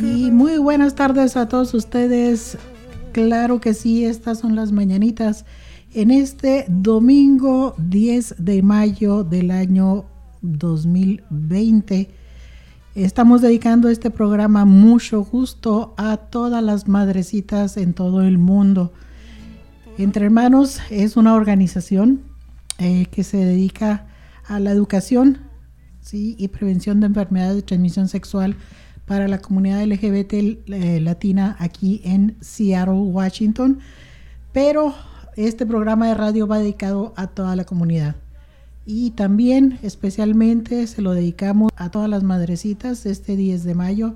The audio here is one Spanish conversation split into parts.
Y muy buenas tardes a todos ustedes. Claro que sí, estas son las mañanitas en este domingo 10 de mayo del año 2020. Estamos dedicando este programa mucho gusto a todas las madrecitas en todo el mundo. Entre Hermanos es una organización eh, que se dedica a la educación ¿sí? y prevención de enfermedades de transmisión sexual para la comunidad LGBT eh, latina aquí en Seattle, Washington. Pero este programa de radio va dedicado a toda la comunidad. Y también especialmente se lo dedicamos a todas las madrecitas este 10 de mayo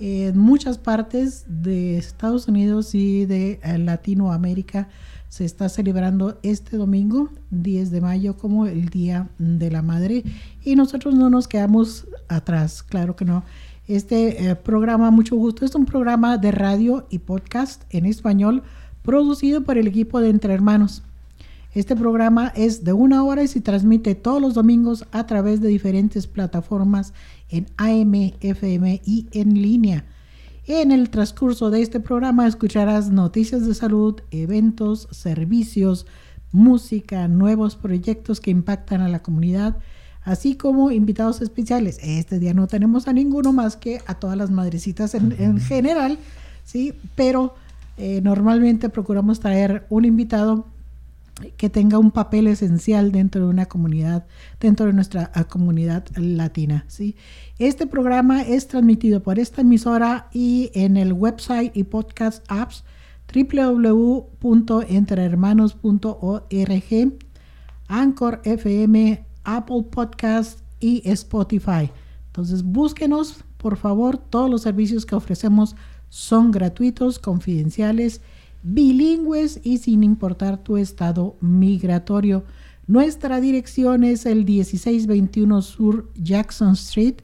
en muchas partes de Estados Unidos y de eh, Latinoamérica se está celebrando este domingo 10 de mayo como el Día de la Madre y nosotros no nos quedamos atrás, claro que no. Este eh, programa, mucho gusto, es un programa de radio y podcast en español producido por el equipo de Entre Hermanos. Este programa es de una hora y se transmite todos los domingos a través de diferentes plataformas en AM, FM y en línea. En el transcurso de este programa escucharás noticias de salud, eventos, servicios, música, nuevos proyectos que impactan a la comunidad, así como invitados especiales. Este día no tenemos a ninguno más que a todas las madrecitas en, en general, ¿sí? Pero eh, normalmente procuramos traer un invitado que tenga un papel esencial dentro de una comunidad, dentro de nuestra ah, comunidad latina. ¿sí? Este programa es transmitido por esta emisora y en el website y podcast apps www.entrehermanos.org, Anchor FM, Apple Podcast y Spotify. Entonces búsquenos, por favor, todos los servicios que ofrecemos son gratuitos, confidenciales, bilingües y sin importar tu estado migratorio. Nuestra dirección es el 1621 Sur Jackson Street,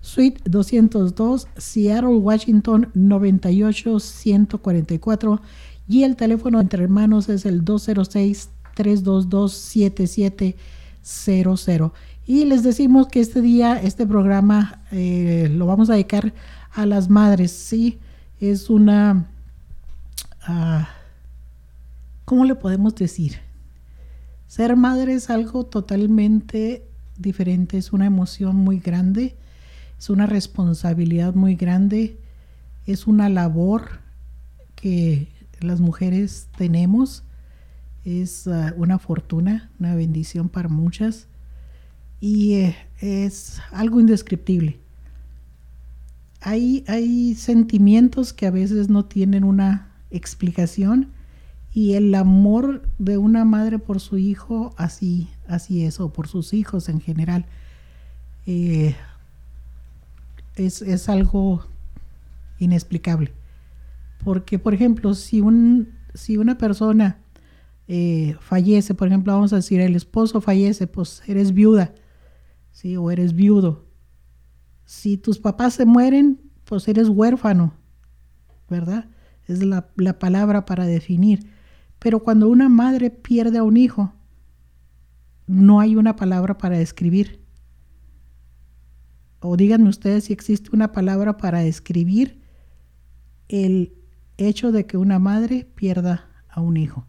Suite 202, Seattle, Washington 98144 y el teléfono entre hermanos es el 206 322 7700. Y les decimos que este día, este programa, eh, lo vamos a dedicar a las madres, ¿sí? es una, ¿cómo le podemos decir? Ser madre es algo totalmente diferente, es una emoción muy grande, es una responsabilidad muy grande, es una labor que las mujeres tenemos, es uh, una fortuna, una bendición para muchas y eh, es algo indescriptible hay, sentimientos que a veces no tienen una explicación y el amor de una madre por su hijo así, así es, o por sus hijos en general, eh, es, algo inexplicable. Porque, por ejemplo, si, un, si una persona eh, fallece, por ejemplo, vamos a decir, el esposo fallece, pues eres viuda, ¿sí? o eres viudo si tus papás se mueren, pues eres huérfano, ¿verdad? Es la, palabra para definir. Pero cuando una madre pierde a un hijo, no hay una palabra para describir. O díganme ustedes si existe una palabra para describir el hecho de que una madre pierda a un hijo.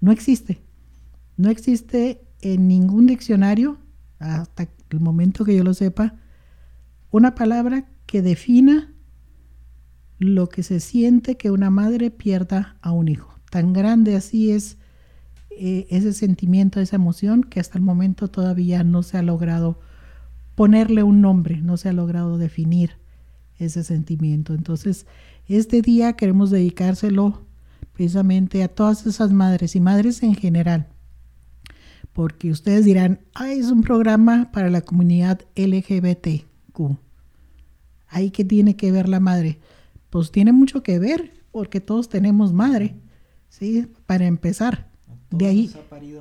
No existe. No existe en ningún diccionario, hasta el momento que yo lo sepa, una palabra que defina lo que se siente que una madre pierda a un hijo. Tan grande así es eh, ese sentimiento, esa emoción, que hasta el momento todavía no se ha logrado ponerle un nombre, no se ha logrado definir ese sentimiento. Entonces, este día queremos dedicárselo precisamente a todas esas madres y madres en general, porque ustedes dirán, ah, es un programa para la comunidad LGBT. Ahí que tiene que ver la madre. Pues tiene mucho que ver, porque todos tenemos madre, ¿sí? Para empezar. de ahí.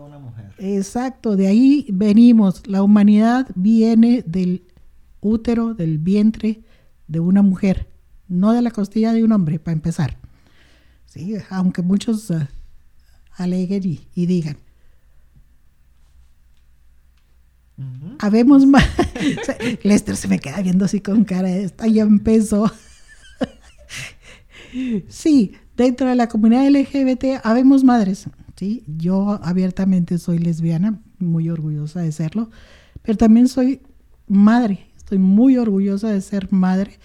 una mujer. Exacto, de ahí venimos. La humanidad viene del útero, del vientre de una mujer, no de la costilla de un hombre, para empezar. Sí, aunque muchos uh, aleguen y digan. Habemos más. Lester se me queda viendo así con cara, está ya empezó. Sí, dentro de la comunidad LGBT habemos madres. ¿sí? Yo abiertamente soy lesbiana, muy orgullosa de serlo, pero también soy madre. Estoy muy orgullosa de ser madre.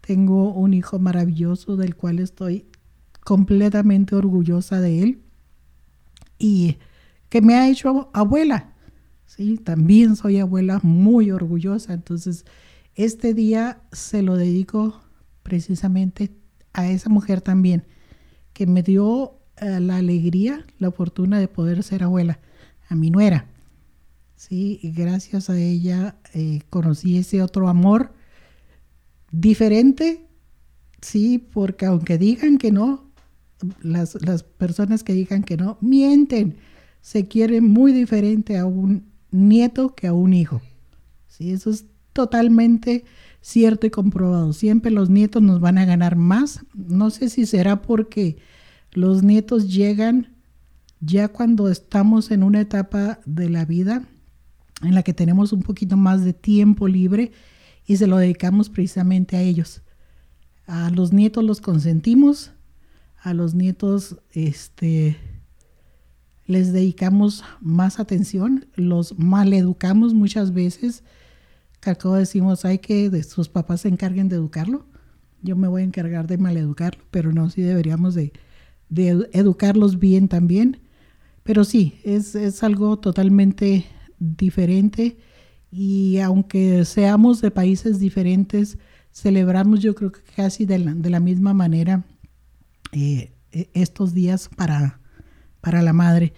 Tengo un hijo maravilloso del cual estoy completamente orgullosa de él y que me ha hecho abuela. ¿sí? También soy abuela muy orgullosa. Entonces, este día se lo dedico precisamente a esa mujer también, que me dio eh, la alegría, la fortuna de poder ser abuela, a mi nuera. Sí, y gracias a ella eh, conocí ese otro amor diferente, sí, porque aunque digan que no, las, las personas que digan que no, mienten, se quieren muy diferente a un nieto que a un hijo. Sí, eso es totalmente cierto y comprobado. Siempre los nietos nos van a ganar más. No sé si será porque los nietos llegan ya cuando estamos en una etapa de la vida en la que tenemos un poquito más de tiempo libre y se lo dedicamos precisamente a ellos. A los nietos los consentimos, a los nietos este, les dedicamos más atención, los maleducamos muchas veces. Que decimos, hay que sus papás se encarguen de educarlo. Yo me voy a encargar de maleducarlo, pero no, sí deberíamos de, educarlos bien también. Pero sí, es, es algo totalmente diferente y aunque seamos de países diferentes, celebramos yo creo que casi de la, de la misma manera eh, e, estos días para, para la madre.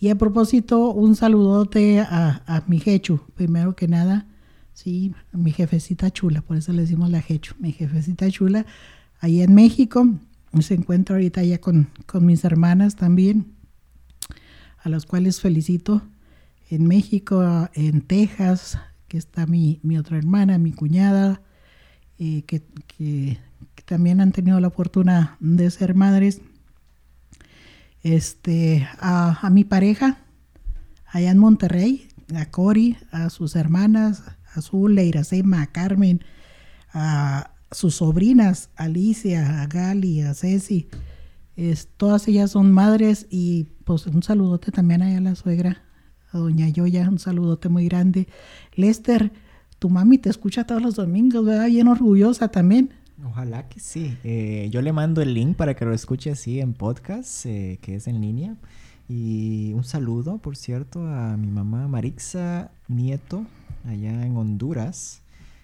Y a propósito, un saludote a, a mi Jechu, primero que nada, sí, mi jefecita chula, por eso le decimos la Jechu, mi jefecita chula, ahí en México, se encuentra ahorita ya con, con mis hermanas también, a las cuales felicito, en México, en Texas, que está mi, mi otra hermana, mi cuñada, eh, que, que, también han tenido la fortuna de ser madres este, a, mi pareja allá en Monterrey, a Cori, a sus hermanas, a Zule, Iracema, a Carmen, a sus sobrinas, Alicia, a Gali, a Ceci. Todas ellas son madres y pues un saludote también a la suegra, a doña Yoya, un saludote muy grande. Lester, tu mami te escucha todos los domingos, ¿verdad? Bien orgullosa también. Ojalá que sí. Eh, yo le mando el link para que lo escuche así en podcast, eh, que es en línea. Y un saludo, por cierto, a mi mamá Marixa Nieto, allá en Honduras.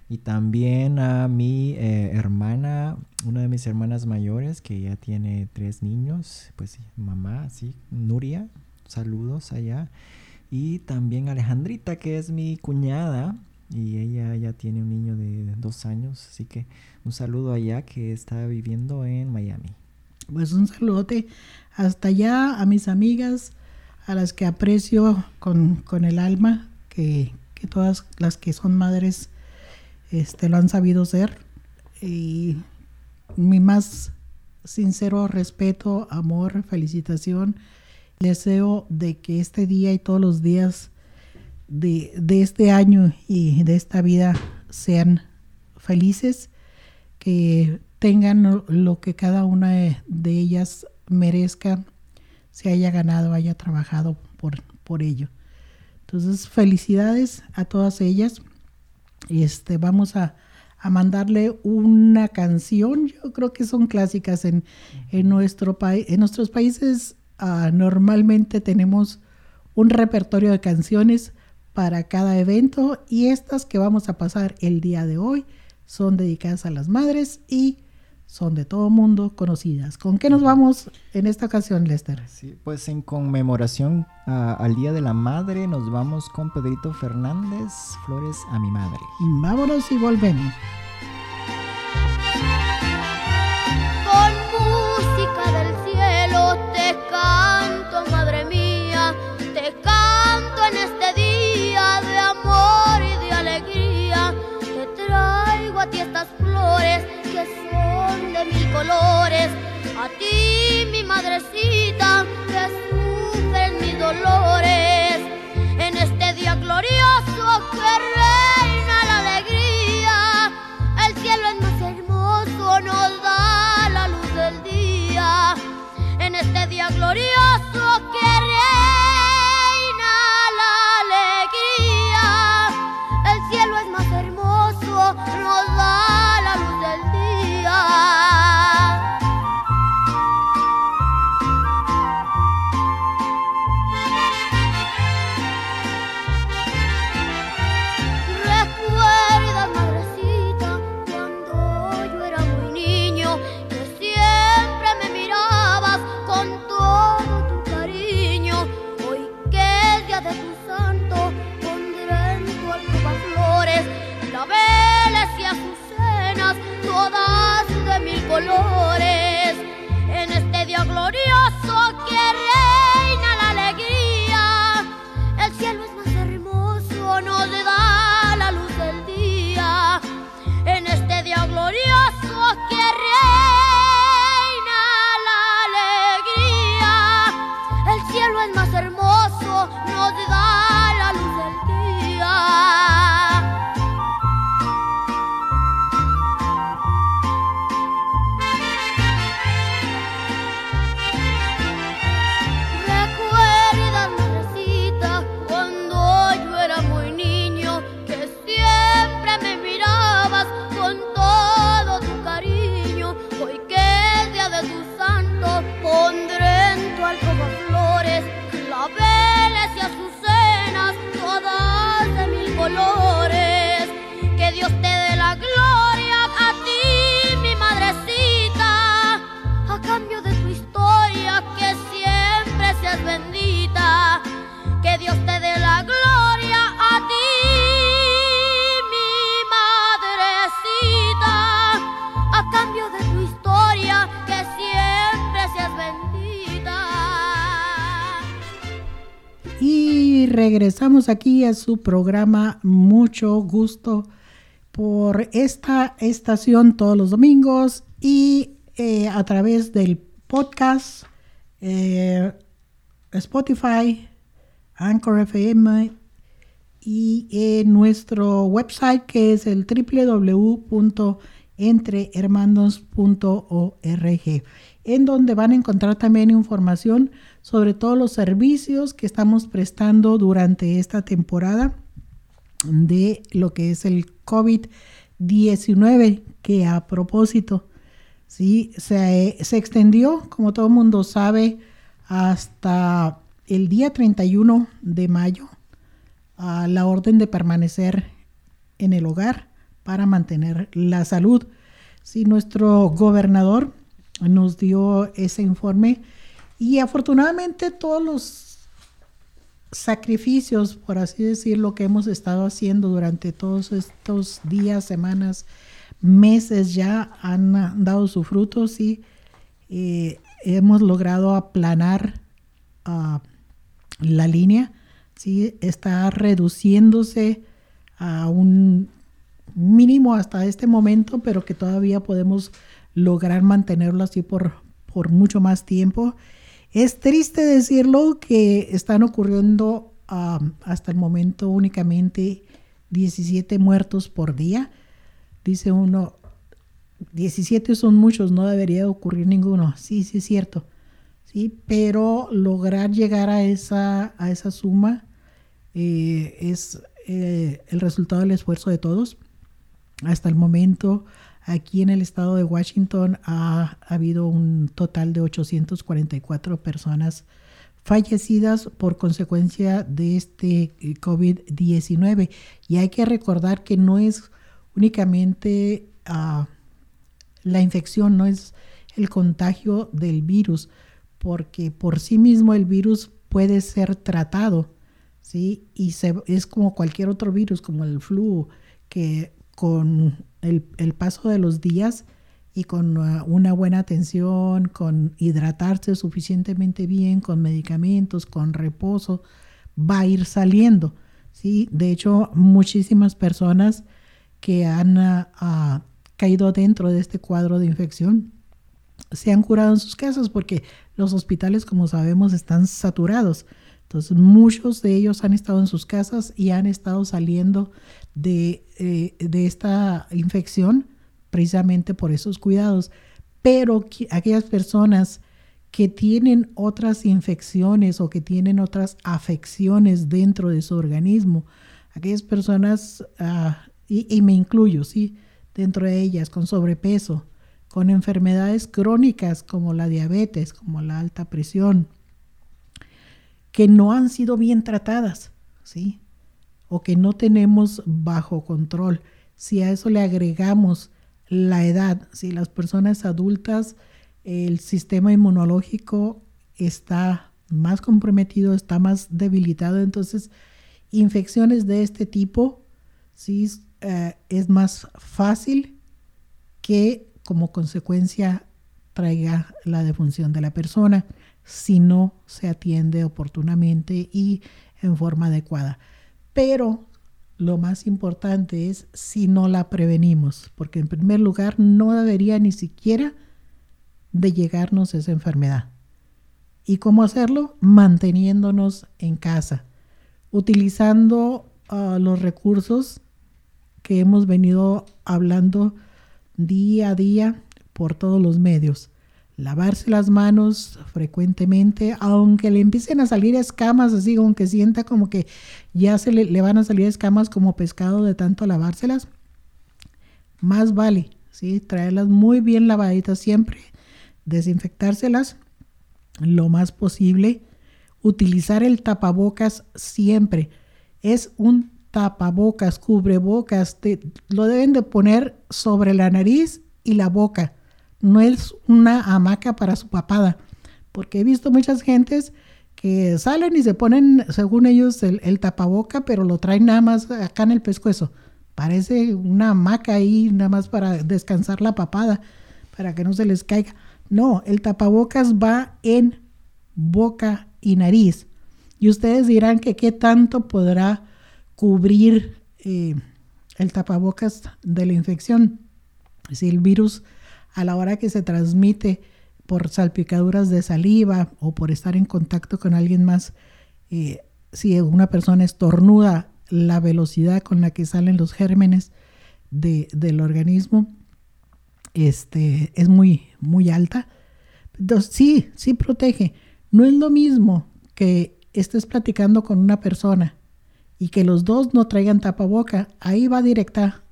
Y también a mi eh, hermana, una de mis hermanas mayores, que ya tiene tres niños. Pues mamá, sí, Nuria, saludos allá. Y también Alejandrita, que es mi cuñada, y ella ya tiene un niño de dos años, así que un saludo allá que está viviendo en Miami. Pues un saludote hasta allá a mis amigas, a las que aprecio con, el alma, que, todas las que son madres este, lo han sabido ser. Y mi más sincero respeto, amor, felicitación. Deseo de que este día y todos los días de, este año y de esta vida sean felices, que tengan lo que cada una de ellas merezca, se haya ganado, haya trabajado por, por ello. Entonces, felicidades a todas ellas. Este, vamos a, mandarle una canción. Yo creo que son clásicas en, nuestro país. En nuestros países ah, normalmente tenemos un repertorio de canciones para cada evento y estas que vamos a pasar el día de hoy son dedicadas a las madres y son de todo mundo conocidas. ¿Con qué nos vamos en esta ocasión, Lester? Sí, pues en conmemoración al Día de la Madre nos vamos con Pedrito Fernández, Flores a mi madre. Vámonos y volvemos. A ti, mi madrecita, que sufren mis dolores. Regresamos aquí a su programa Mucho Gusto por esta estación todos los domingos y eh, a través del podcast, eh, Spotify, Anchor FM y en nuestro website que es el www.entrehermanos.org en donde van a encontrar también información sobre todos los servicios que estamos prestando durante esta temporada de lo que es el COVID-19, que a propósito, sí, se, se extendió, como todo el mundo sabe, hasta el día 31 de mayo a la orden de permanecer en el hogar para mantener la salud. Sí, nuestro gobernador nos dio ese informe y afortunadamente todos los sacrificios, por así decirlo, que hemos estado haciendo durante todos estos días, semanas, meses ya han dado su fruto, sí. Eh, hemos logrado aplanar ah, la línea, sí, está reduciéndose a un mínimo hasta este momento, pero que todavía podemos lograr mantenerlo así por, por mucho más tiempo. Es triste decirlo que están ocurriendo hasta el momento únicamente 17 muertos por día. Dice uno, 17 son muchos, no debería ocurrir ninguno. Sí, sí es cierto. Sí, pero lograr llegar a esa, a esa suma eh, es eh, el resultado del esfuerzo de todos. Hasta el momento, aquí en el estado de Washington ha, ha habido un total de 844 personas fallecidas por consecuencia de este eh, COVID-19. Y hay que recordar que no es únicamente ah, la infección, no es el contagio del virus, porque por sí mismo el virus puede ser tratado, ¿sí? Y se, es como cualquier otro virus, como el flu, que con el, el paso de los días y con uh, una buena atención, con hidratarse suficientemente bien, con medicamentos, con reposo, va a ir saliendo. ¿sí? De hecho, muchísimas personas que han uh, uh, caído dentro de este cuadro de infección se han curado en sus casas porque los hospitales, como sabemos, están saturados. Entonces, muchos de ellos han estado en sus casas y han estado saliendo de, eh, de esta infección precisamente por esos cuidados. Pero aquellas personas que tienen otras infecciones o que tienen otras afecciones dentro de su organismo, aquellas personas, uh, y, y, me incluyo, ¿sí? Dentro de ellas, con sobrepeso, con enfermedades crónicas como la diabetes, como la alta presión, que no han sido bien tratadas, ¿sí? O que no tenemos bajo control. Si a eso le agregamos la edad, si las personas adultas, el sistema inmunológico está más comprometido, está más debilitado. Entonces, infecciones de este tipo, sí, eh, es más fácil que como consecuencia traiga la defunción de la persona si no se atiende oportunamente y en forma adecuada. Pero lo más importante es si no la prevenimos, porque en primer lugar no debería ni siquiera de llegarnos esa enfermedad. ¿Y cómo hacerlo? Manteniéndonos en casa, utilizando ah, los recursos que hemos venido hablando día a día por todos los medios. Lavarse las manos frecuentemente, aunque le empiecen a salir escamas, así, aunque sienta como que ya se le, van a salir escamas como pescado de tanto lavárselas, más vale, ¿sí? Traerlas muy bien lavaditas siempre, desinfectárselas lo más posible, utilizar el tapabocas siempre. Es un tapabocas, cubrebocas, lo deben de poner sobre la nariz y la boca. No es una hamaca para su papada, porque he visto muchas gentes que salen y se ponen, según ellos, el, el tapaboca, pero lo traen nada más acá en el pescuezo. Parece una hamaca ahí, nada más para descansar la papada, para que no se les caiga. No, el tapabocas va en boca y nariz. Y ustedes dirán que qué tanto podrá cubrir eh, el tapabocas de la infección. Si el virus a la hora que se transmite por salpicaduras de saliva o por estar en contacto con alguien más, eh, si una persona estornuda, la velocidad con la que salen los gérmenes del organismo este, es muy, muy alta. Entonces, sí, sí protege. No es lo mismo que estés platicando con una persona y que los dos no traigan tapaboca, ahí va directa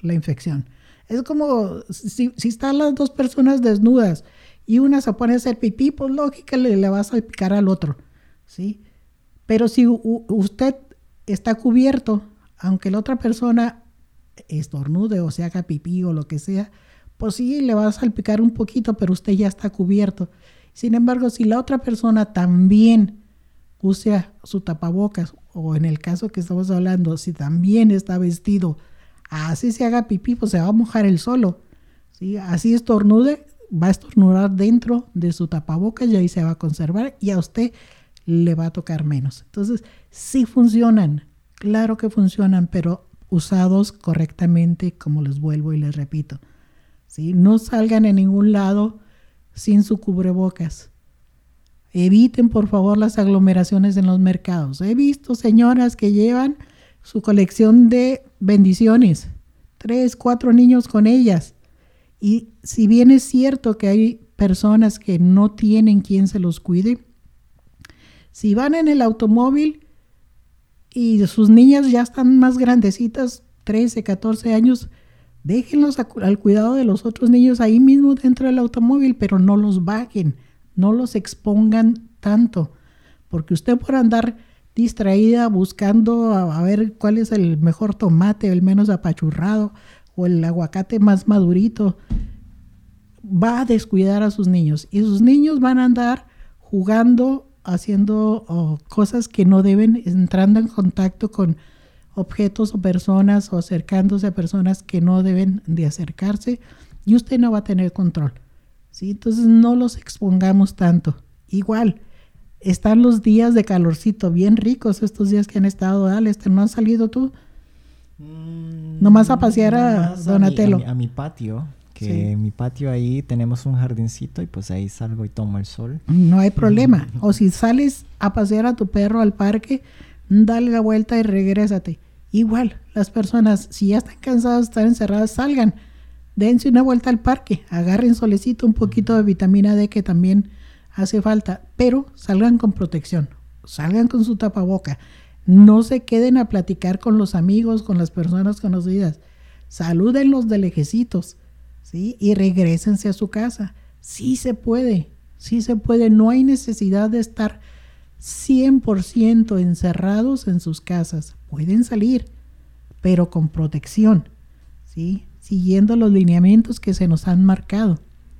la infección. Es como si, están las dos personas desnudas y una se pone a hacer pipí, pues lógica le, le va a salpicar al otro, ¿sí? Pero si usted está cubierto, aunque la otra persona estornude o se haga pipí o lo que sea, pues sí, le va a salpicar un poquito, pero usted ya está cubierto. Sin embargo, si la otra persona también usa su tapabocas o en el caso que estamos hablando, si también está vestido, así se haga pipí, pues se va a mojar el solo. ¿sí? Así estornude, va a estornudar dentro de su tapabocas y ahí se va a conservar y a usted le va a tocar menos. Entonces, sí funcionan, claro que funcionan, pero usados correctamente, como les vuelvo y les repito. ¿sí? No salgan en ningún lado sin su cubrebocas. Eviten, por favor, las aglomeraciones en los mercados. He visto señoras que llevan su colección de bendiciones, tres, cuatro niños con ellas. Y si bien es cierto que hay personas que no tienen quien se los cuide, si van en el automóvil y sus niñas ya están más grandecitas, 13, 14 años, déjenlos al cuidado de los otros niños ahí mismo dentro del automóvil, pero no los bajen no los expongan tanto, porque usted por andar distraída buscando a, ver cuál es el mejor tomate, el menos apachurrado o el aguacate más madurito, va a descuidar a sus niños y sus niños van a andar jugando, haciendo oh, cosas que no deben, entrando en contacto con objetos o personas o acercándose a personas que no deben de acercarse y usted no va a tener control. ¿sí? Entonces no los expongamos tanto. Igual, están los días de calorcito bien ricos estos días que han estado, dale, ¿no has salido tú? Mm, Nomás a pasear a Donatello. A mi, patio, que en mi patio ahí tenemos un jardincito y pues ahí salgo y tomo el sol. No hay problema. o si sales a pasear a tu perro al parque, dale la vuelta y regrésate. Igual, las personas, si ya están cansadas de estar encerradas, salgan dense una vuelta al parque, agarren solecito, un poquito de vitamina D que también hace falta, pero salgan con protección, salgan con su tapaboca, no se queden a platicar con los amigos, con las personas conocidas, salúdenlos de lejecitos, ¿sí? Y regresense a su casa. Sí se puede, sí se puede, no hay necesidad de estar 100% encerrados en sus casas, pueden salir, pero con protección, ¿sí? siguiendo los lineamientos que se nos han marcado.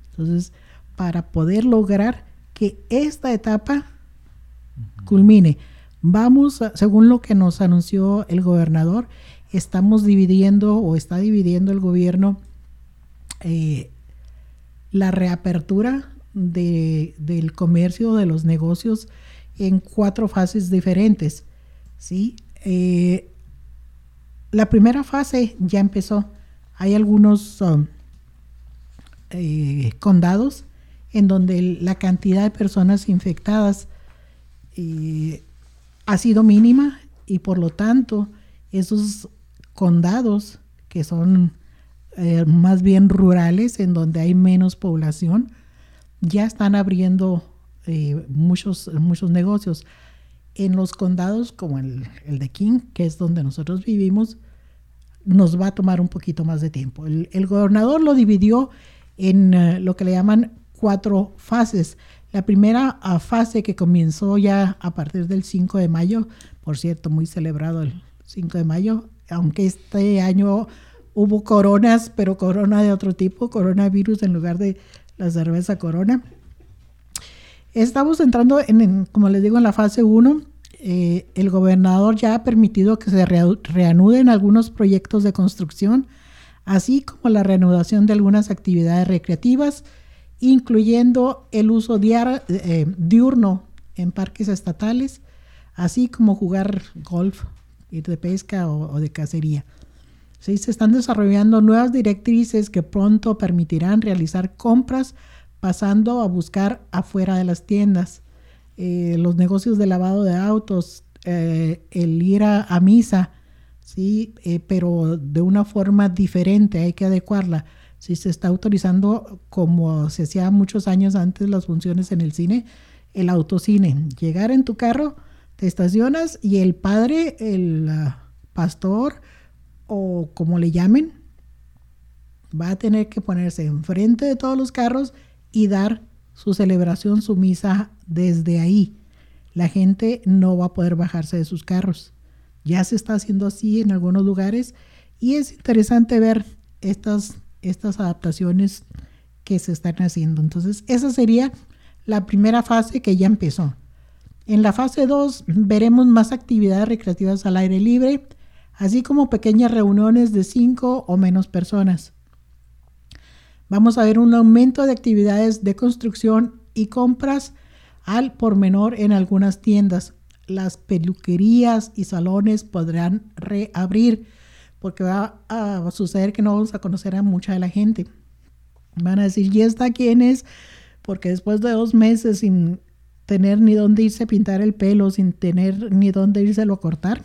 Entonces, para poder lograr que esta etapa culmine. Vamos, según lo que nos anunció el gobernador, estamos dividiendo o está dividiendo el gobierno eh, la reapertura del comercio, de los negocios, en cuatro fases diferentes. ¿sí? Eh, la primera fase ya empezó. Hay algunos um, eh, condados en donde la cantidad de personas infectadas ha sido mínima y por lo tanto esos condados que son eh, más bien rurales, en donde hay menos población, ya están abriendo eh, muchos, muchos negocios. En los condados como el, de King, que es donde nosotros vivimos, nos va a tomar un poquito más de tiempo. El, gobernador lo dividió en lo que le llaman cuatro fases. La primera uh, fase que comenzó ya a partir del 5 de mayo, por cierto, muy celebrado el 5 de mayo, aunque este año hubo coronas, pero corona de otro tipo, coronavirus en lugar de la cerveza corona. Estamos entrando, en, como les digo, en la fase 1. Eh, el gobernador ya ha permitido que se reanuden algunos proyectos de construcción, así como la reanudación de algunas actividades recreativas, incluyendo el uso eh, diurno en parques estatales, así como jugar golf ir de pesca o, de cacería. ¿Sí? Se están desarrollando nuevas directrices que pronto permitirán realizar compras pasando a buscar afuera de las tiendas. Eh, los negocios de lavado de autos, eh, el ir a, misa, ¿sí? Pero de una forma diferente, hay que adecuarla. Si se está autorizando, como se hacía muchos años antes las funciones en el cine, el autocine. Llegar en tu carro, te estacionas y el padre, el uh, pastor o como le llamen, va a tener que ponerse enfrente de todos los carros y dar su celebración, su misa desde ahí. La gente no va a poder bajarse de sus carros. Ya se está haciendo así en algunos lugares y es interesante ver estas, estas adaptaciones que se están haciendo. Entonces, esa sería la primera fase que ya empezó. En la fase 2 veremos más actividades recreativas al aire libre, así como pequeñas reuniones de 5 o menos personas. Vamos a ver un aumento de actividades de construcción y compras al por menor en algunas tiendas. Las peluquerías y salones podrán reabrir porque va a suceder que no vamos a conocer a mucha de la gente. Van a decir, ¿y esta quién es? Porque después de dos meses sin tener ni dónde irse a pintar el pelo, sin tener ni dónde irse a cortar,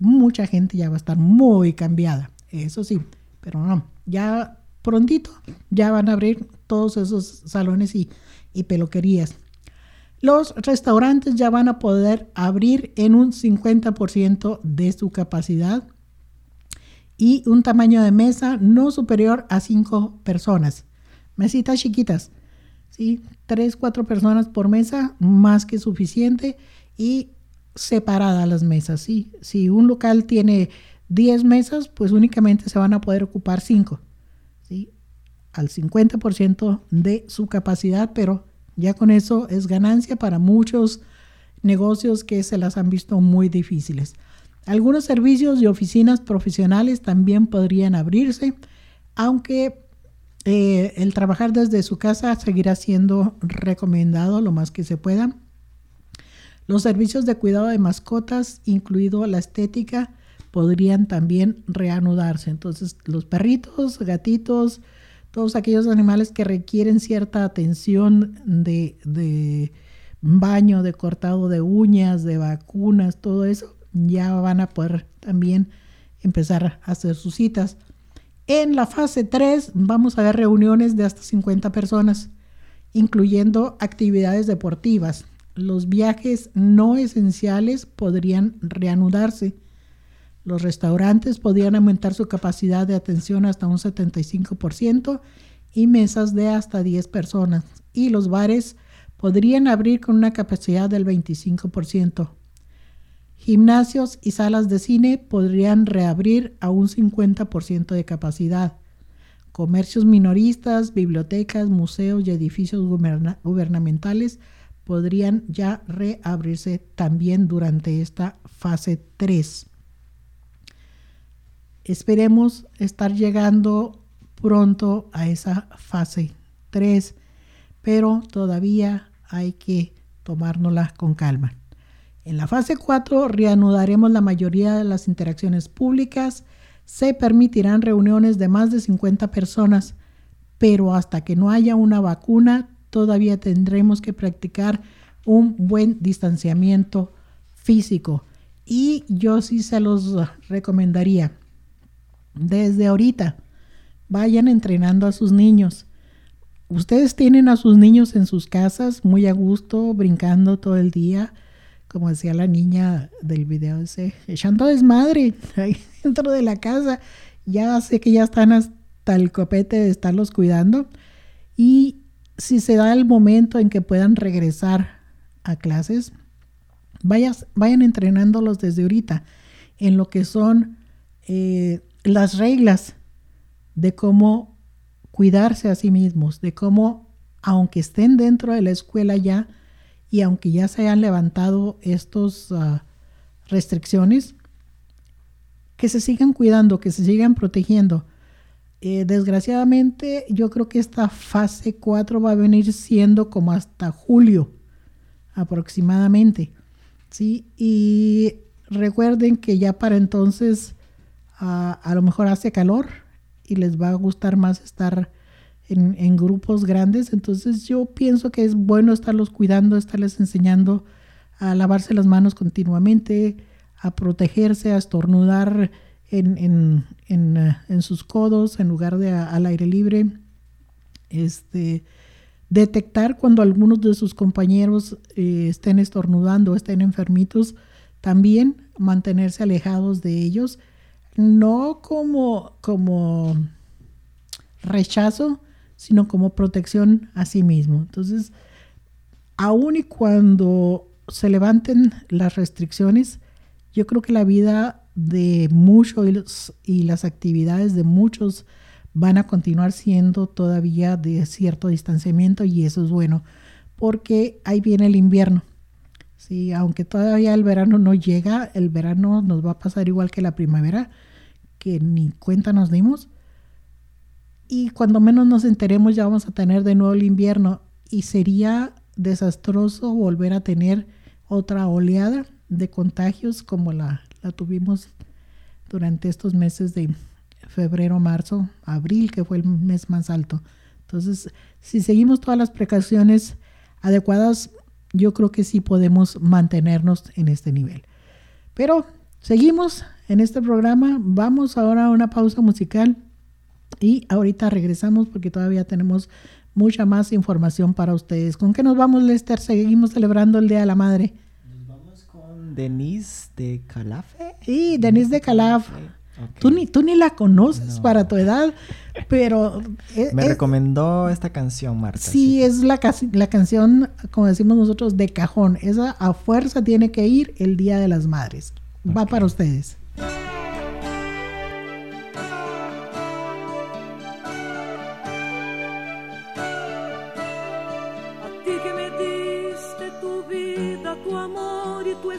mucha gente ya va a estar muy cambiada. Eso sí, pero no, ya prontito ya van a abrir todos esos salones y, y peluquerías. Los restaurantes ya van a poder abrir en un 50% de su capacidad y un tamaño de mesa no superior a 5 personas. Mesitas chiquitas. ¿sí? Tres, cuatro personas por mesa, más que suficiente y separadas las mesas, ¿sí? Si un local tiene 10 mesas, pues únicamente se van a poder ocupar 5, ¿sí? Al 50% de su capacidad, pero ya con eso es ganancia para muchos negocios que se las han visto muy difíciles. Algunos servicios y oficinas profesionales también podrían abrirse, aunque eh, el trabajar desde su casa seguirá siendo recomendado lo más que se pueda. Los servicios de cuidado de mascotas, incluido la estética, podrían también reanudarse. Entonces, los perritos, gatitos, todos aquellos animales que requieren cierta atención de, de baño, de cortado de uñas, de vacunas, todo eso, ya van a poder también empezar a hacer sus citas. En la fase 3 vamos a ver reuniones de hasta 50 personas, incluyendo actividades deportivas. Los viajes no esenciales podrían reanudarse. Los restaurantes podrían aumentar su capacidad de atención hasta un 75% y mesas de hasta 10 personas. Y los bares podrían abrir con una capacidad del 25%. Gimnasios y salas de cine podrían reabrir a un 50% de capacidad. Comercios minoristas, bibliotecas, museos y edificios gubernamentales podrían ya reabrirse también durante esta fase 3. Esperemos estar llegando pronto a esa fase 3, pero todavía hay que tomárnosla con calma. En la fase 4 reanudaremos la mayoría de las interacciones públicas, se permitirán reuniones de más de 50 personas, pero hasta que no haya una vacuna todavía tendremos que practicar un buen distanciamiento físico. Y yo sí se los recomendaría. Desde ahorita, vayan entrenando a sus niños. Ustedes tienen a sus niños en sus casas muy a gusto, brincando todo el día, como decía la niña del video ese, echando desmadre ahí dentro de la casa. Ya sé que ya están hasta el copete de estarlos cuidando. Y si se da el momento en que puedan regresar a clases, vayas, vayan entrenándolos desde ahorita en lo que son eh, las reglas de cómo cuidarse a sí mismos, de cómo, aunque estén dentro de la escuela ya y aunque ya se hayan levantado estas ah, restricciones, que se sigan cuidando, que se sigan protegiendo. Eh, desgraciadamente, yo creo que esta fase 4 va a venir siendo como hasta julio aproximadamente. ¿sí? Y recuerden que ya para entonces a lo mejor hace calor y les va a gustar más estar en, grupos grandes. Entonces yo pienso que es bueno estarlos cuidando, estarles enseñando a lavarse las manos continuamente, a protegerse, a estornudar en, en, sus codos en lugar de al aire libre. Este, detectar cuando algunos de sus compañeros eh, estén estornudando, estén enfermitos, también mantenerse alejados de ellos no como, como rechazo, sino como protección a sí mismo. Entonces, aun y cuando se levanten las restricciones, yo creo que la vida de muchos y las actividades de muchos van a continuar siendo todavía de cierto distanciamiento y eso es bueno, porque ahí viene el invierno. Sí, aunque todavía el verano no llega, el verano nos va a pasar igual que la primavera, que ni cuenta nos dimos. Y cuando menos nos enteremos ya vamos a tener de nuevo el invierno y sería desastroso volver a tener otra oleada de contagios como la, la tuvimos durante estos meses de febrero, marzo, abril, que fue el mes más alto. Entonces, si seguimos todas las precauciones adecuadas, yo creo que sí podemos mantenernos en este nivel. Pero seguimos en este programa. Vamos ahora a una pausa musical y ahorita regresamos porque todavía tenemos mucha más información para ustedes. ¿Con qué nos vamos, Lester? Seguimos celebrando el Día de la Madre. Nos vamos con Denise de Calafe. Sí, Denise de Calafe. Tú, ni, tú ni la conoces para tu edad, pero... Me recomendó esta canción, Marta. Sí, es la, la canción, como decimos nosotros, de cajón. Esa a fuerza tiene que ir el Día de las Madres. Va para ustedes.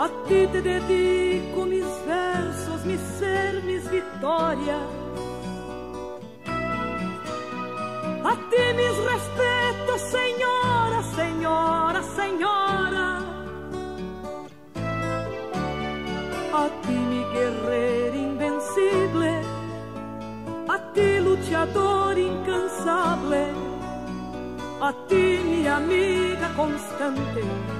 a ti te dedico mis versos, mi ser, mis victorias. A ti mis respetos, señora, señora, señora. A ti mi guerrero invencible, a ti luchador incansable, a ti mi amiga constante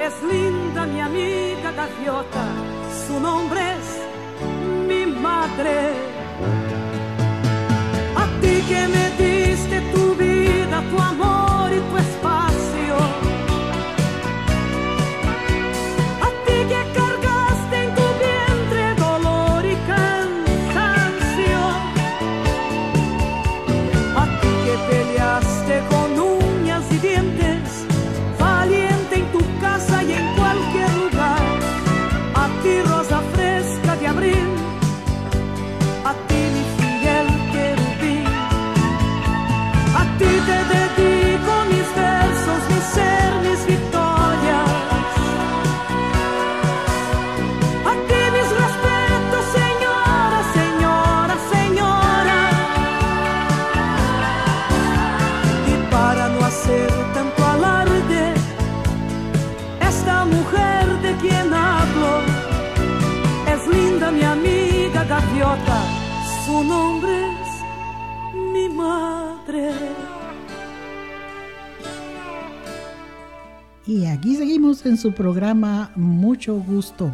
es linda mi amiga gaviota, su nombre es mi madre. A ti que me diste tu vida, tu amor y tu espacio. Aquí seguimos en su programa Mucho Gusto.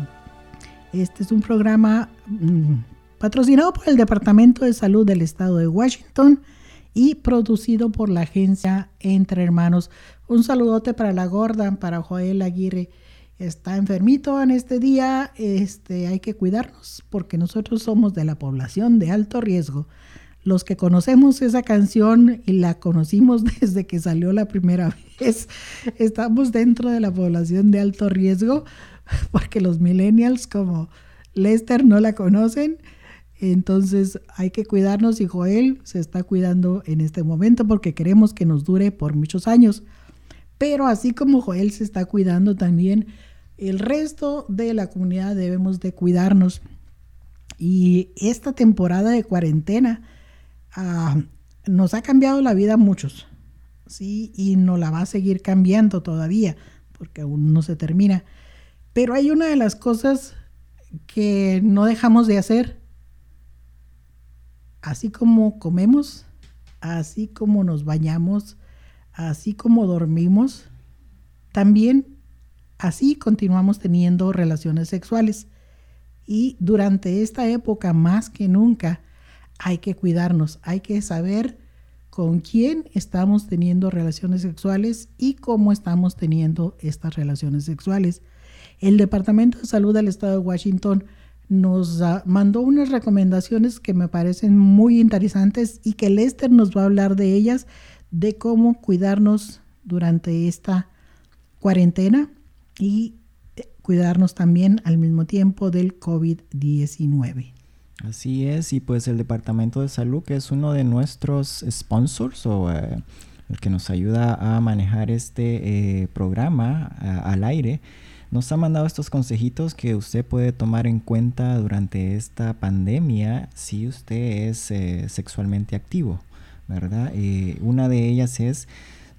Este es un programa mm, patrocinado por el Departamento de Salud del Estado de Washington y producido por la agencia Entre Hermanos. Un saludote para la gorda, para Joel Aguirre. Está enfermito en este día, este, hay que cuidarnos porque nosotros somos de la población de alto riesgo. Los que conocemos esa canción y la conocimos desde que salió la primera vez, estamos dentro de la población de alto riesgo porque los millennials como Lester no la conocen. Entonces hay que cuidarnos y Joel se está cuidando en este momento porque queremos que nos dure por muchos años. Pero así como Joel se está cuidando también, el resto de la comunidad debemos de cuidarnos. Y esta temporada de cuarentena ah, nos ha cambiado la vida a muchos, ¿sí? Y nos la va a seguir cambiando todavía, porque aún no se termina. Pero hay una de las cosas que no dejamos de hacer. Así como comemos, así como nos bañamos, así como dormimos, también así continuamos teniendo relaciones sexuales. Y durante esta época, más que nunca, hay que cuidarnos, hay que saber con quién estamos teniendo relaciones sexuales y cómo estamos teniendo estas relaciones sexuales. El Departamento de Salud del Estado de Washington nos mandó unas recomendaciones que me parecen muy interesantes y que Lester nos va a hablar de ellas, de cómo cuidarnos durante esta cuarentena y eh, cuidarnos también al mismo tiempo del COVID-19. Así es, y pues el Departamento de Salud, que es uno de nuestros sponsors o eh, el que nos ayuda a manejar este eh, programa al aire, nos ha mandado estos consejitos que usted puede tomar en cuenta durante esta pandemia si usted es eh, sexualmente activo, ¿verdad? Una de ellas es,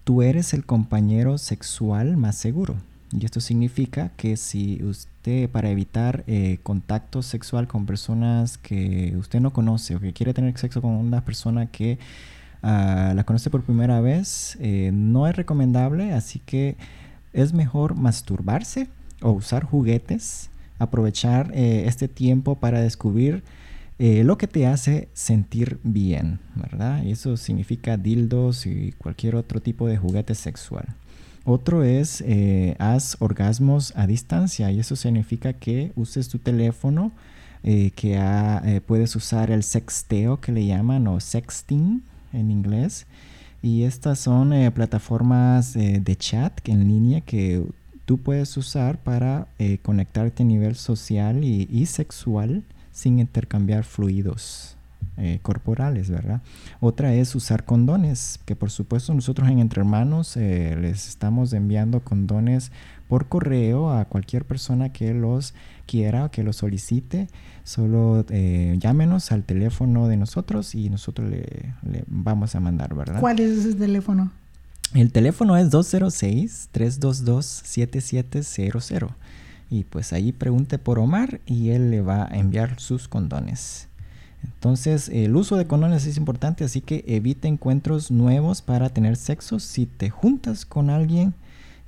tú eres el compañero sexual más seguro. Y esto significa que si usted, para evitar eh, contacto sexual con personas que usted no conoce o que quiere tener sexo con una persona que uh, la conoce por primera vez, eh, no es recomendable, así que es mejor masturbarse o usar juguetes, aprovechar eh, este tiempo para descubrir lo que te hace sentir bien, ¿verdad? Y eso significa dildos y cualquier otro tipo de juguete sexual. Otro es, eh, haz orgasmos a distancia y eso significa que uses tu teléfono, eh, que ha, eh, puedes usar el sexteo que le llaman o sexting en inglés. Y estas son eh, plataformas de chat en línea que tú puedes usar para conectarte a nivel social y sexual sin intercambiar fluidos eh, corporales, ¿verdad? Otra es usar condones, que por supuesto nosotros en Entre Hermanos eh, les estamos enviando condones por correo a cualquier persona que los quiera o que los solicite. Solo eh, llámenos al teléfono de nosotros y nosotros le, le vamos a mandar, ¿verdad? ¿Cuál es ese teléfono? El teléfono es 206-322-7700. Y pues ahí pregunte por Omar y él le va a enviar sus condones. Entonces, el uso de condones es importante, así que evite encuentros nuevos para tener sexo. Si te juntas con alguien,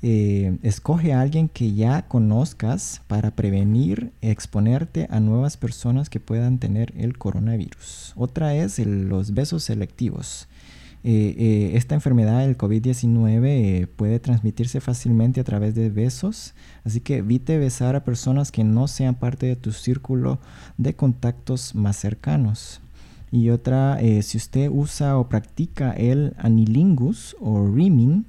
eh, escoge a alguien que ya conozcas para prevenir exponerte a nuevas personas que puedan tener el coronavirus. Otra es los besos selectivos. Eh, eh, esta enfermedad, el COVID-19, puede transmitirse fácilmente a través de besos, así que evite besar a personas que no sean parte de tu círculo de contactos más cercanos. Y otra, si usted usa o practica el anilingus o rimming,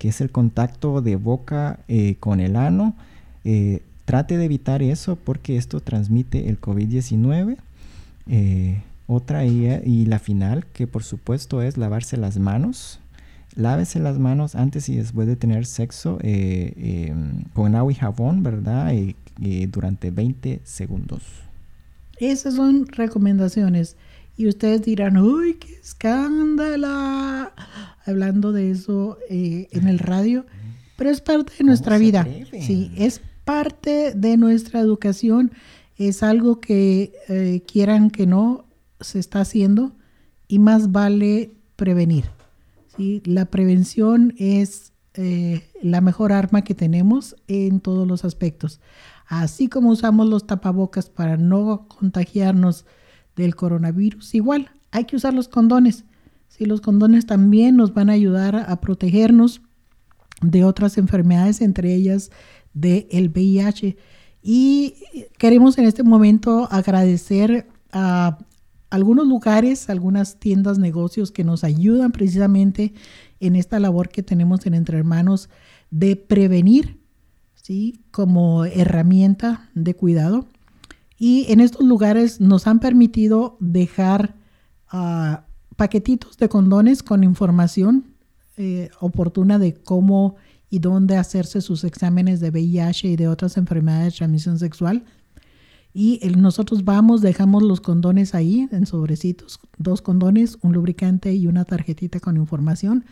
que es el contacto de boca eh, con el ano. Eh, trate de evitar eso porque esto transmite el COVID-19. Eh, otra y, la final, que por supuesto es lavarse las manos. Lávese las manos antes y después de tener sexo em, con agua y jabón, ¿verdad? durante 20 segundos. Esas son recomendaciones. Y ustedes dirán, uy, qué escándalo, hablando de eso eh, en el radio, pero es parte de nuestra vida. Sí, es parte de nuestra educación, es algo que eh, quieran que no se está haciendo y más vale prevenir. ¿sí? La prevención es eh, la mejor arma que tenemos en todos los aspectos. Así como usamos los tapabocas para no contagiarnos del coronavirus. Igual, hay que usar los condones. Si los condones también nos van a ayudar a protegernos de otras enfermedades, entre ellas del el VIH. Y queremos en este momento agradecer a algunos lugares, algunas tiendas, negocios que nos ayudan precisamente en esta labor que tenemos en Entre Hermanos de prevenir, ¿sí? Como herramienta de cuidado. Y en estos lugares nos han permitido dejar ah, paquetitos de condones con información eh, oportuna de cómo y dónde hacerse sus exámenes de VIH y de otras enfermedades de transmisión sexual. Y nosotros vamos, dejamos los condones ahí en sobrecitos, dos condones, un lubricante y una tarjetita con información.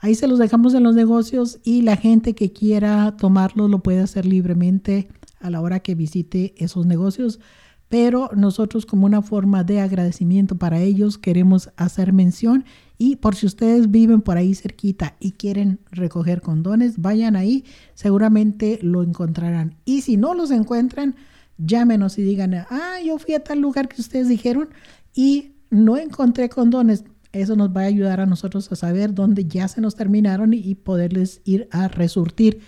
Ahí se los dejamos en los negocios y la gente que quiera tomarlo lo puede hacer libremente a la hora que visite esos negocios, pero nosotros como una forma de agradecimiento para ellos queremos hacer mención y por si ustedes viven por ahí cerquita y quieren recoger condones, vayan ahí, seguramente lo encontrarán. Y si no los encuentran, llámenos y digan, ah, yo fui a tal lugar que ustedes dijeron y no encontré condones. Eso nos va a ayudar a nosotros a saber dónde ya se nos terminaron y poderles ir a resurtir.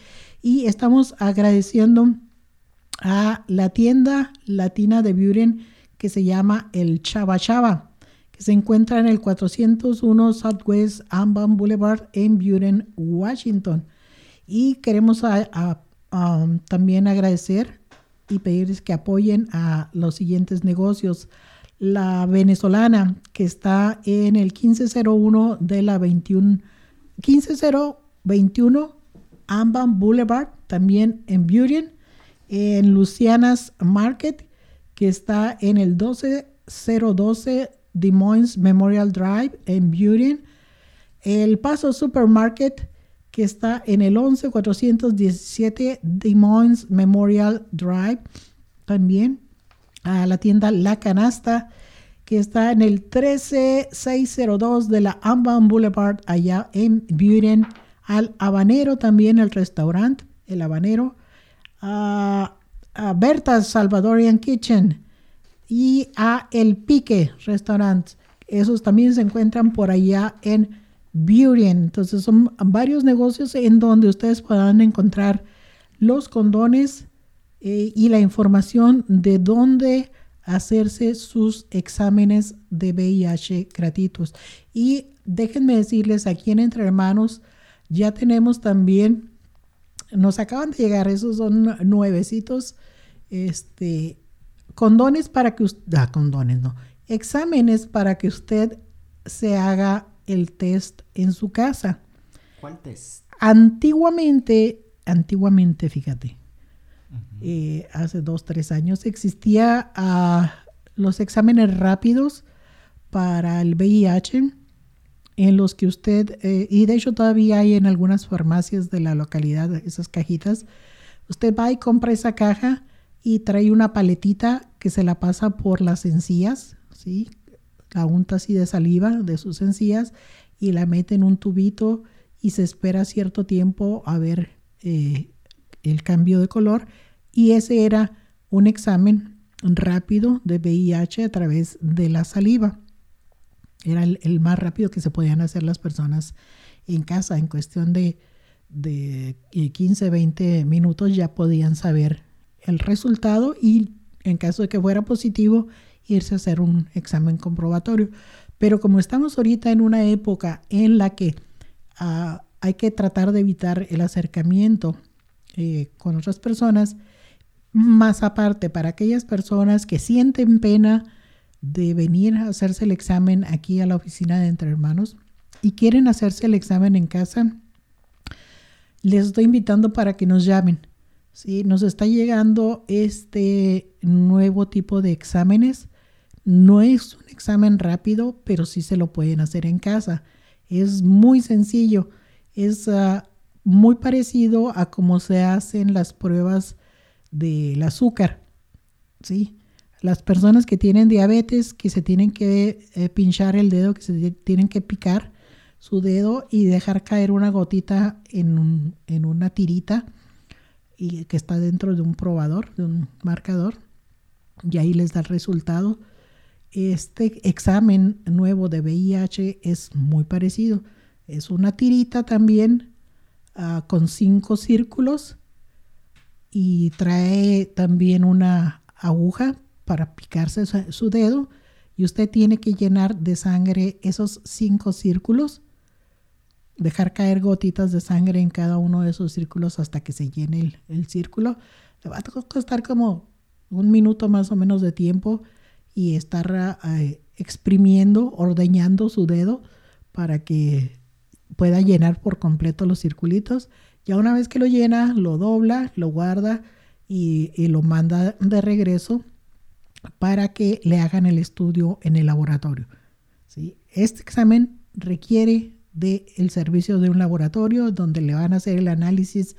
Y estamos agradeciendo a la tienda latina de Buren que se llama El Chava Chava, que se encuentra en el 401 Southwest Amban Boulevard en Buren, Washington. Y queremos también agradecer y pedirles que apoyen a los siguientes negocios. La venezolana, que está en el 1501 de la 21, 15021 Amban Boulevard, también en Buren en Luciana's Market, que está en el 12012 Des Moines Memorial Drive en Buren. El Paso Supermarket, que está en el 11417 Des Moines Memorial Drive, también. A la tienda La Canasta, que está en el 13602 de la Amban Boulevard, allá en Buren. Al Habanero también, el restaurante, el Habanero a, Berta's Salvadorian Kitchen y a El Pique Restaurant. Esos también se encuentran por allá en Burien. Entonces son varios negocios en donde ustedes puedan encontrar los condones eh, y la información de dónde hacerse sus exámenes de VIH gratuitos. Y déjenme decirles, aquí en Entre Hermanos ya tenemos también nos acaban de llegar, esos son nuevecitos, este, condones para que usted, ah, condones no, exámenes para que usted se haga el test en su casa. ¿Cuál test? Antiguamente, antiguamente, fíjate, eh, hace dos, tres años existía ah, los exámenes rápidos para el VIH en los que usted, eh, y de hecho todavía hay en algunas farmacias de la localidad esas cajitas, usted va y compra esa caja y trae una paletita que se la pasa por las encías, ¿sí? La unta así de saliva de sus encías y la mete en un tubito y se espera cierto tiempo a ver eh, el cambio de color. Y ese era un examen rápido de VIH a través de la saliva. Era el, más rápido que se podían hacer las personas en casa. En cuestión de, de 15, 20 minutos ya podían saber el resultado y en caso de que fuera positivo, irse a hacer un examen comprobatorio. Pero como estamos ahorita en una época en la que ah, hay que tratar de evitar el acercamiento eh, con otras personas, más aparte para aquellas personas que sienten pena de venir a hacerse el examen aquí a la oficina de Entre Hermanos y quieren hacerse el examen en casa, les estoy invitando para que nos llamen. ¿sí? Nos está llegando este nuevo tipo de exámenes. No es un examen rápido, pero sí se lo pueden hacer en casa. Es muy sencillo. Es ah, muy parecido a cómo se hacen las pruebas del azúcar. ¿sí? Las personas que tienen diabetes, que se tienen que eh, pinchar el dedo, que se tienen que picar su dedo y dejar caer una gotita en, en una tirita y que está dentro de un probador, de un marcador, y ahí les da el resultado. Este examen nuevo de VIH es muy parecido. Es una tirita también ah, con cinco círculos y trae también una aguja para picarse su dedo y usted tiene que llenar de sangre esos cinco círculos dejar caer gotitas de sangre en cada uno de esos círculos hasta que se llene el, círculo. Le va a costar como un minuto más o menos de tiempo y estar eh, exprimiendo, ordeñando su dedo para que pueda llenar por completo los circulitos. Ya una vez que lo llena, lo dobla, lo guarda y, y lo manda de regreso para que le hagan el estudio en el laboratorio. ¿sí? Este examen requiere del servicio de un laboratorio donde le van a hacer el análisis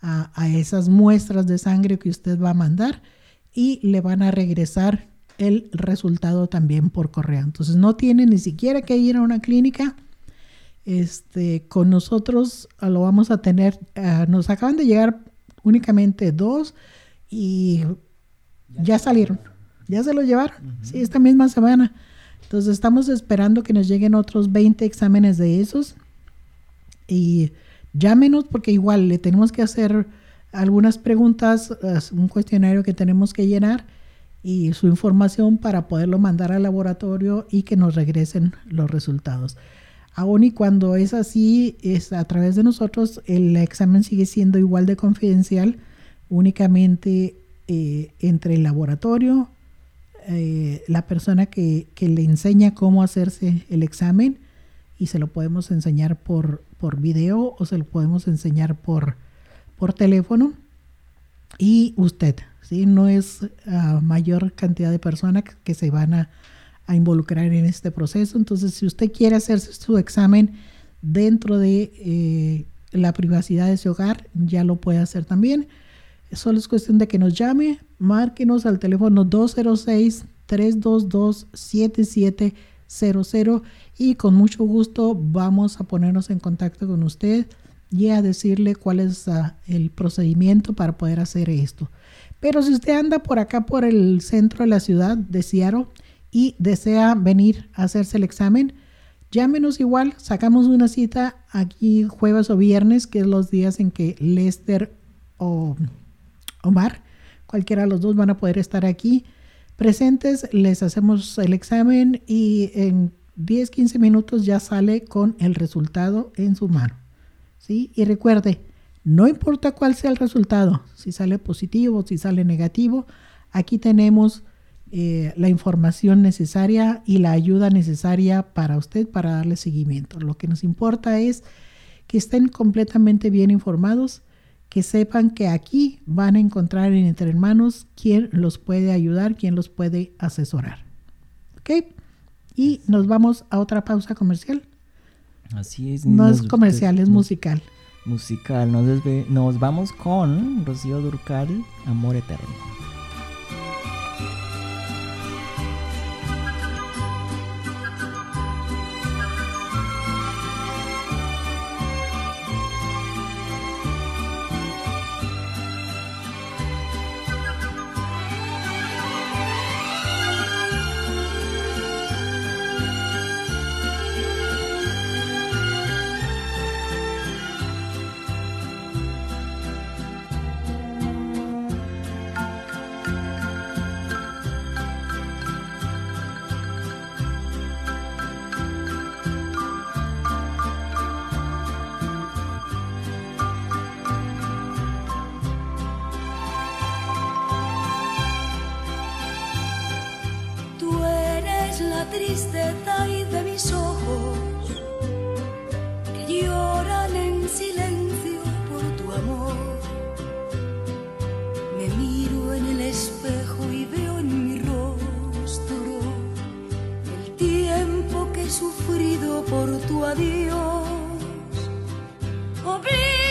a, esas muestras de sangre que usted va a mandar y le van a regresar el resultado también por correo. Entonces no tiene ni siquiera que ir a una clínica. Este, con nosotros ah, lo vamos a tener, ah, nos acaban de llegar únicamente dos y ya salieron, ya se lo llevaron, sí, esta misma semana. Entonces estamos esperando que nos lleguen otros 20 exámenes de esos y llámenos porque igual le tenemos que hacer algunas preguntas, un cuestionario que tenemos que llenar y su información para poderlo mandar al laboratorio y que nos regresen los resultados. Aún y cuando es así, es a través de nosotros, el examen sigue siendo igual de confidencial, únicamente eh, entre el laboratorio, eh, la persona que, le enseña cómo hacerse el examen y se lo podemos enseñar por, por video o se lo podemos enseñar por, por teléfono. Y usted, ¿sí? No es uh, mayor cantidad de personas que se van a, involucrar en este proceso. Entonces, si usted quiere hacerse su examen dentro de eh, la privacidad de su hogar, ya lo puede hacer también. Solo es cuestión de que nos llame, márquenos al teléfono 206-322-7700 y con mucho gusto vamos a ponernos en contacto con usted y a decirle cuál es ah, el procedimiento para poder hacer esto. Pero si usted anda por acá, por el centro de la ciudad de Seattle y desea venir a hacerse el examen, llámenos igual, sacamos una cita aquí jueves o viernes, que es los días en que Lester o Omar, cualquiera de los dos van a poder estar aquí presentes, les hacemos el examen y en 10, 15 minutos ya sale con el resultado en su mano. ¿sí? Y recuerde, no importa cuál sea el resultado, si sale positivo, si sale negativo, aquí tenemos eh, la información necesaria y la ayuda necesaria para usted para darle seguimiento. Lo que nos importa es que estén completamente bien informados que sepan que aquí van a encontrar en Entre Hermanos quién los puede ayudar, quién los puede asesorar. ¿Ok? Y nos vamos a otra pausa comercial. Así es. No es comercial, es musical. Musical. Nos, nos vamos con Rocío Durcal, Amor Eterno. sufrido por tu adiós. Obliga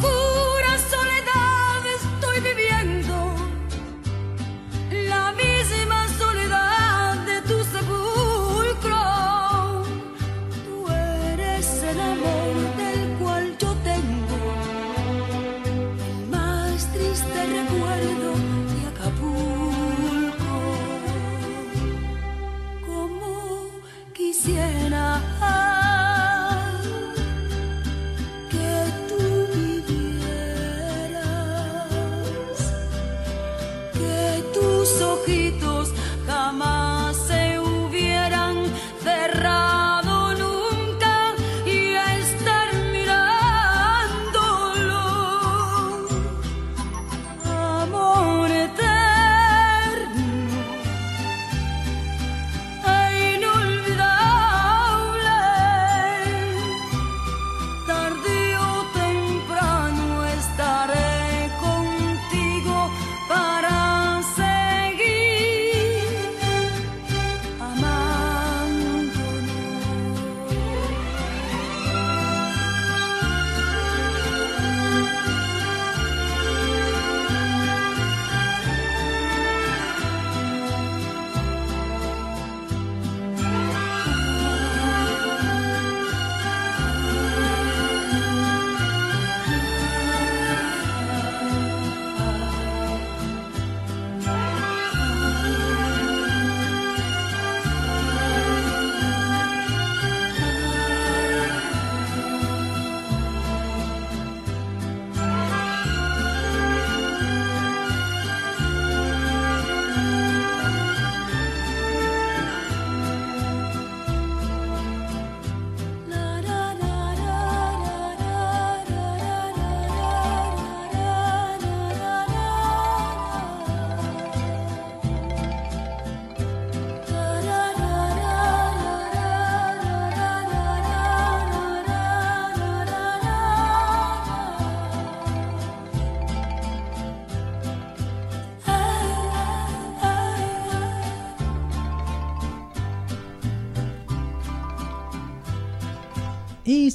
was.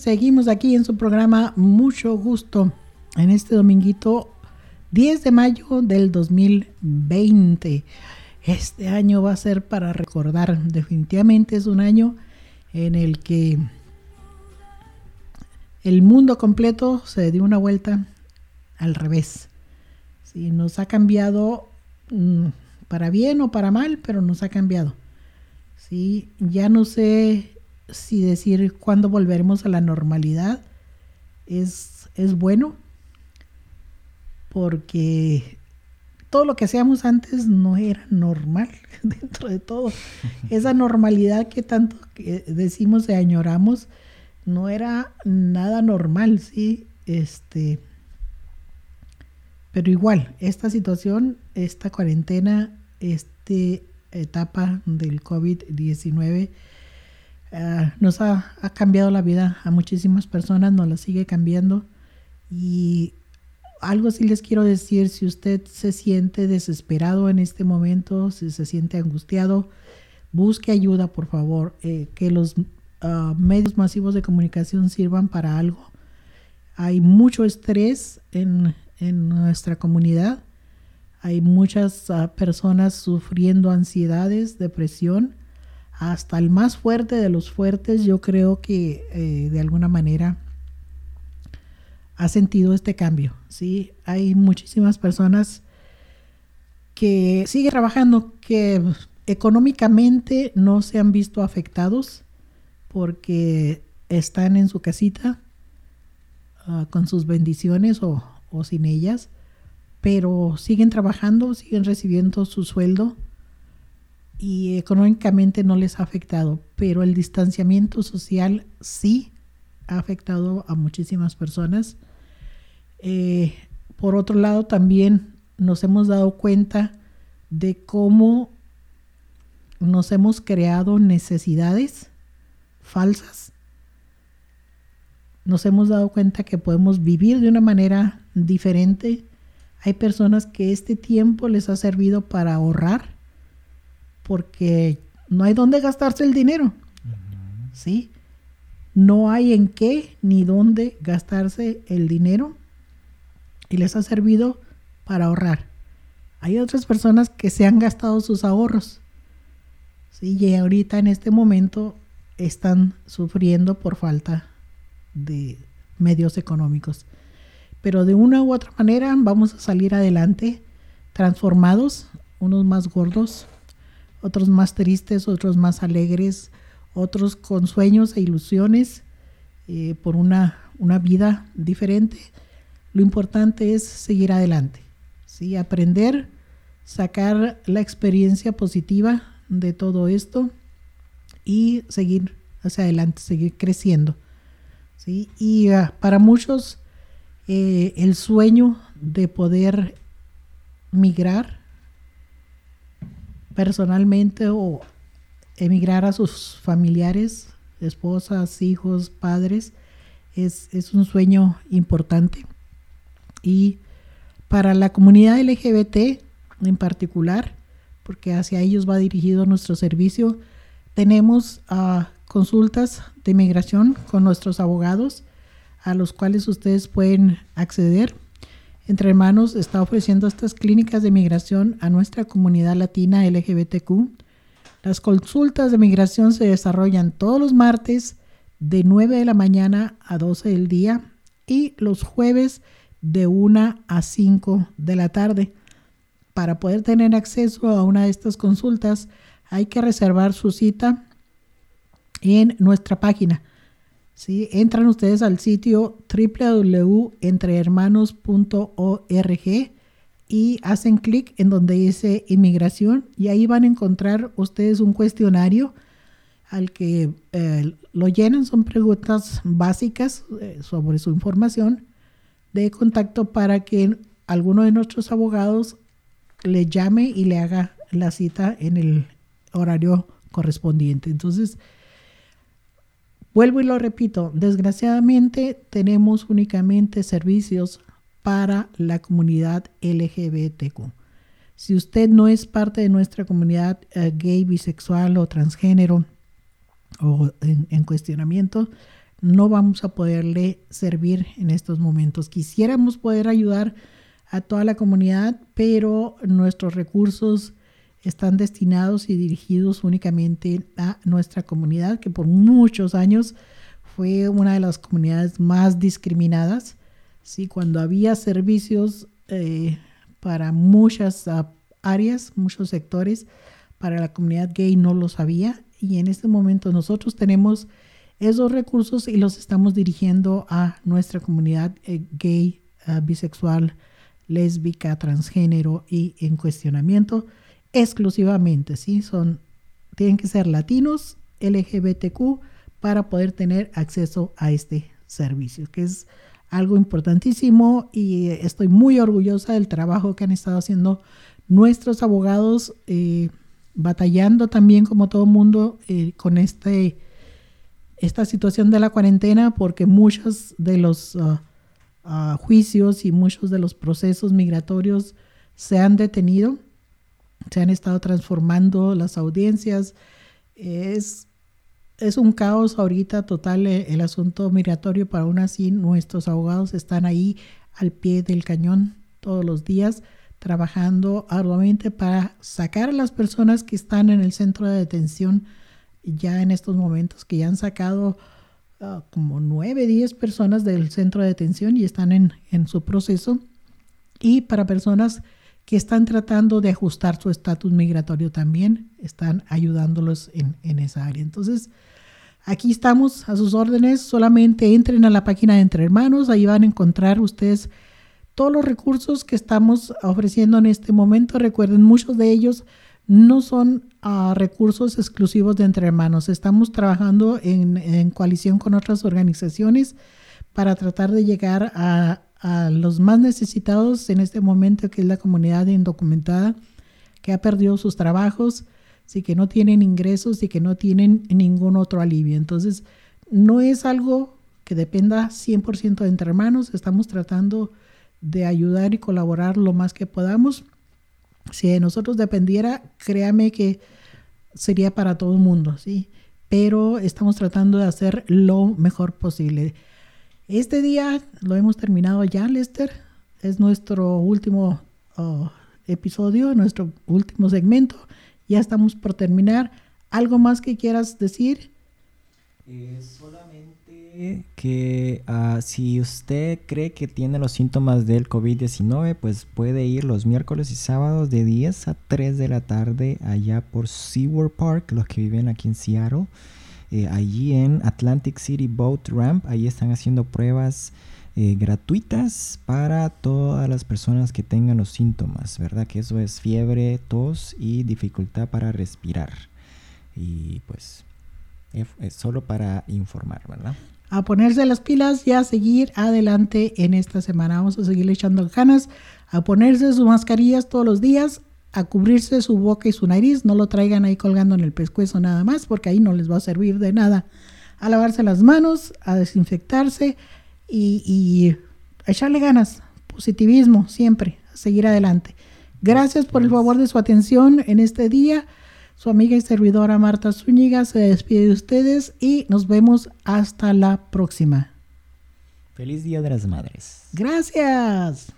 seguimos aquí en su programa Mucho Gusto en este dominguito 10 de mayo del 2020. Este año va a ser para recordar, definitivamente es un año en el que el mundo completo se dio una vuelta al revés. Sí, nos ha cambiado mm, para bien o para mal, pero nos ha cambiado. Sí, ya no sé si decir cuándo volveremos a la normalidad es, es bueno, porque todo lo que hacíamos antes no era normal dentro de todo. Esa normalidad que tanto decimos y añoramos no era nada normal, ¿sí? Este, pero igual, esta situación, esta cuarentena, esta etapa del COVID-19 ah, nos ha, ha, cambiado la vida a muchísimas personas, nos la sigue cambiando. Y algo sí les quiero decir, si usted se siente desesperado en este momento, si se siente angustiado, busque ayuda, por favor, eh, que los uh, medios masivos de comunicación sirvan para algo. Hay mucho estrés en, en nuestra comunidad. Hay muchas uh, personas sufriendo ansiedades, depresión. Hasta el más fuerte de los fuertes, yo creo que eh, de alguna manera ha sentido este cambio. ¿sí? Hay muchísimas personas que siguen trabajando, que económicamente no se han visto afectados porque están en su casita uh, con sus bendiciones o, o sin ellas, pero siguen trabajando, siguen recibiendo su sueldo y económicamente no les ha afectado, pero el distanciamiento social sí ha afectado a muchísimas personas. Eh, por otro lado, también nos hemos dado cuenta de cómo nos hemos creado necesidades falsas. Nos hemos dado cuenta que podemos vivir de una manera diferente. Hay personas que este tiempo les ha servido para ahorrar porque no hay dónde gastarse el dinero. ¿Sí? No hay en qué ni dónde gastarse el dinero y les ha servido para ahorrar. Hay otras personas que se han gastado sus ahorros. ¿sí? Y ahorita en este momento están sufriendo por falta de medios económicos. Pero de una u otra manera vamos a salir adelante transformados, unos más gordos, otros más tristes, otros más alegres, otros con sueños e ilusiones eh, por una, una vida diferente. Lo importante es seguir adelante, ¿sí? aprender, sacar la experiencia positiva de todo esto y seguir hacia adelante, seguir creciendo. ¿sí? Y ah, para muchos eh, el sueño de poder migrar personalmente o emigrar a sus familiares, esposas, hijos, padres, es, es un sueño importante. Y para la comunidad LGBT en particular, porque hacia ellos va dirigido nuestro servicio, tenemos uh, consultas de migración con nuestros abogados a los cuales ustedes pueden acceder. Entre Hermanos está ofreciendo estas clínicas de migración a nuestra comunidad latina LGBTQ. Las consultas de migración se desarrollan todos los martes de 9 de la mañana a 12 del día y los jueves de 1 a 5 de la tarde. Para poder tener acceso a una de estas consultas, hay que reservar su cita en nuestra página. ¿Sí? Entran ustedes al sitio www.entrehermanos.org y hacen clic en donde dice inmigración y ahí van a encontrar ustedes un cuestionario al que eh, lo llenan. Son preguntas básicas eh, sobre su información de contacto para que alguno de nuestros abogados le llame y le haga la cita en el horario correspondiente. Entonces, vuelvo y lo repito, desgraciadamente tenemos únicamente servicios para la comunidad LGBTQ. Si usted no es parte de nuestra comunidad eh, gay, bisexual o transgénero o en cuestionamiento, no vamos a poderle servir en estos momentos. Quisiéramos poder ayudar a toda la comunidad, pero nuestros recursos están destinados y dirigidos únicamente a nuestra comunidad, que por muchos años fue una de las comunidades más discriminadas. ¿sí? Cuando había servicios eh, para muchas áreas, muchos sectores para la comunidad gay no lo sabía y en este momento nosotros tenemos esos recursos y los estamos dirigiendo a nuestra comunidad eh, gay, uh, bisexual, lésbica, transgénero y en cuestionamiento exclusivamente, ¿sí? Son, tienen que ser latinos, LGBTQ, para poder tener acceso a este servicio, que es algo importantísimo y estoy muy orgullosa del trabajo que han estado haciendo nuestros abogados, eh, batallando también como todo mundo eh, con este, esta situación de la cuarentena, porque muchos de los uh, juicios y muchos de los procesos migratorios se han detenido, se han estado transformando las audiencias. Es es un caos ahorita total el, el, asunto migratorio, pero aún así nuestros abogados están ahí al pie del cañón todos los días trabajando arduamente para sacar a las personas que están en el centro de detención ya en estos momentos, que ya han sacado uh, como nueve, diez personas del centro de detención y están en, en su proceso. Y para personas que están tratando de ajustar su estatus migratorio también, están ayudándolos en, en esa área. Entonces, Aquí estamos a sus órdenes. Solamente entren a la página de Entre Hermanos. Ahí van a encontrar ustedes todos los recursos que estamos ofreciendo en este momento. Recuerden, muchos de ellos no son uh, recursos exclusivos de Entre Hermanos. Estamos trabajando en, en, coalición con otras organizaciones para tratar de llegar a, a los más necesitados en este momento, que es la comunidad indocumentada que ha perdido sus trabajos sí que no tienen ingresos y que no tienen ningún otro alivio. Entonces, no es algo que dependa 100% de entre hermanos, estamos tratando de ayudar y colaborar lo más que podamos. Si de nosotros dependiera, créame que sería para todo el mundo, ¿sí? Pero estamos tratando de hacer lo mejor posible. Este día lo hemos terminado ya, Lester. Es nuestro último uh, episodio, nuestro último segmento. Ya estamos por terminar. ¿Algo más que quieras decir? Eh, solamente que uh, si usted cree que tiene los síntomas del COVID-19, pues puede ir los miércoles y sábados de 10 a 3 de la tarde allá por SeaWorld Park, los que viven aquí en Seattle. Eh, allí en Atlantic City Boat Ramp, ahí están haciendo pruebas eh, gratuitas para todas las personas que tengan los síntomas, ¿verdad? Que eso es fiebre, tos y dificultad para respirar. Y pues es solo para informar, ¿verdad? A ponerse las pilas y a seguir adelante en esta semana. Vamos a seguir echando ganas, a ponerse sus mascarillas todos los días, a cubrirse su boca y su nariz. No lo traigan ahí colgando en el pescuezo nada más, porque ahí no les va a servir de nada. A lavarse las manos, a desinfectarse, y, y echarle ganas, positivismo siempre, a seguir adelante. Gracias por el favor de su atención en este día. Su amiga y servidora Marta Zúñiga se despide de ustedes y nos vemos hasta la próxima. Feliz Día de las Madres. Gracias.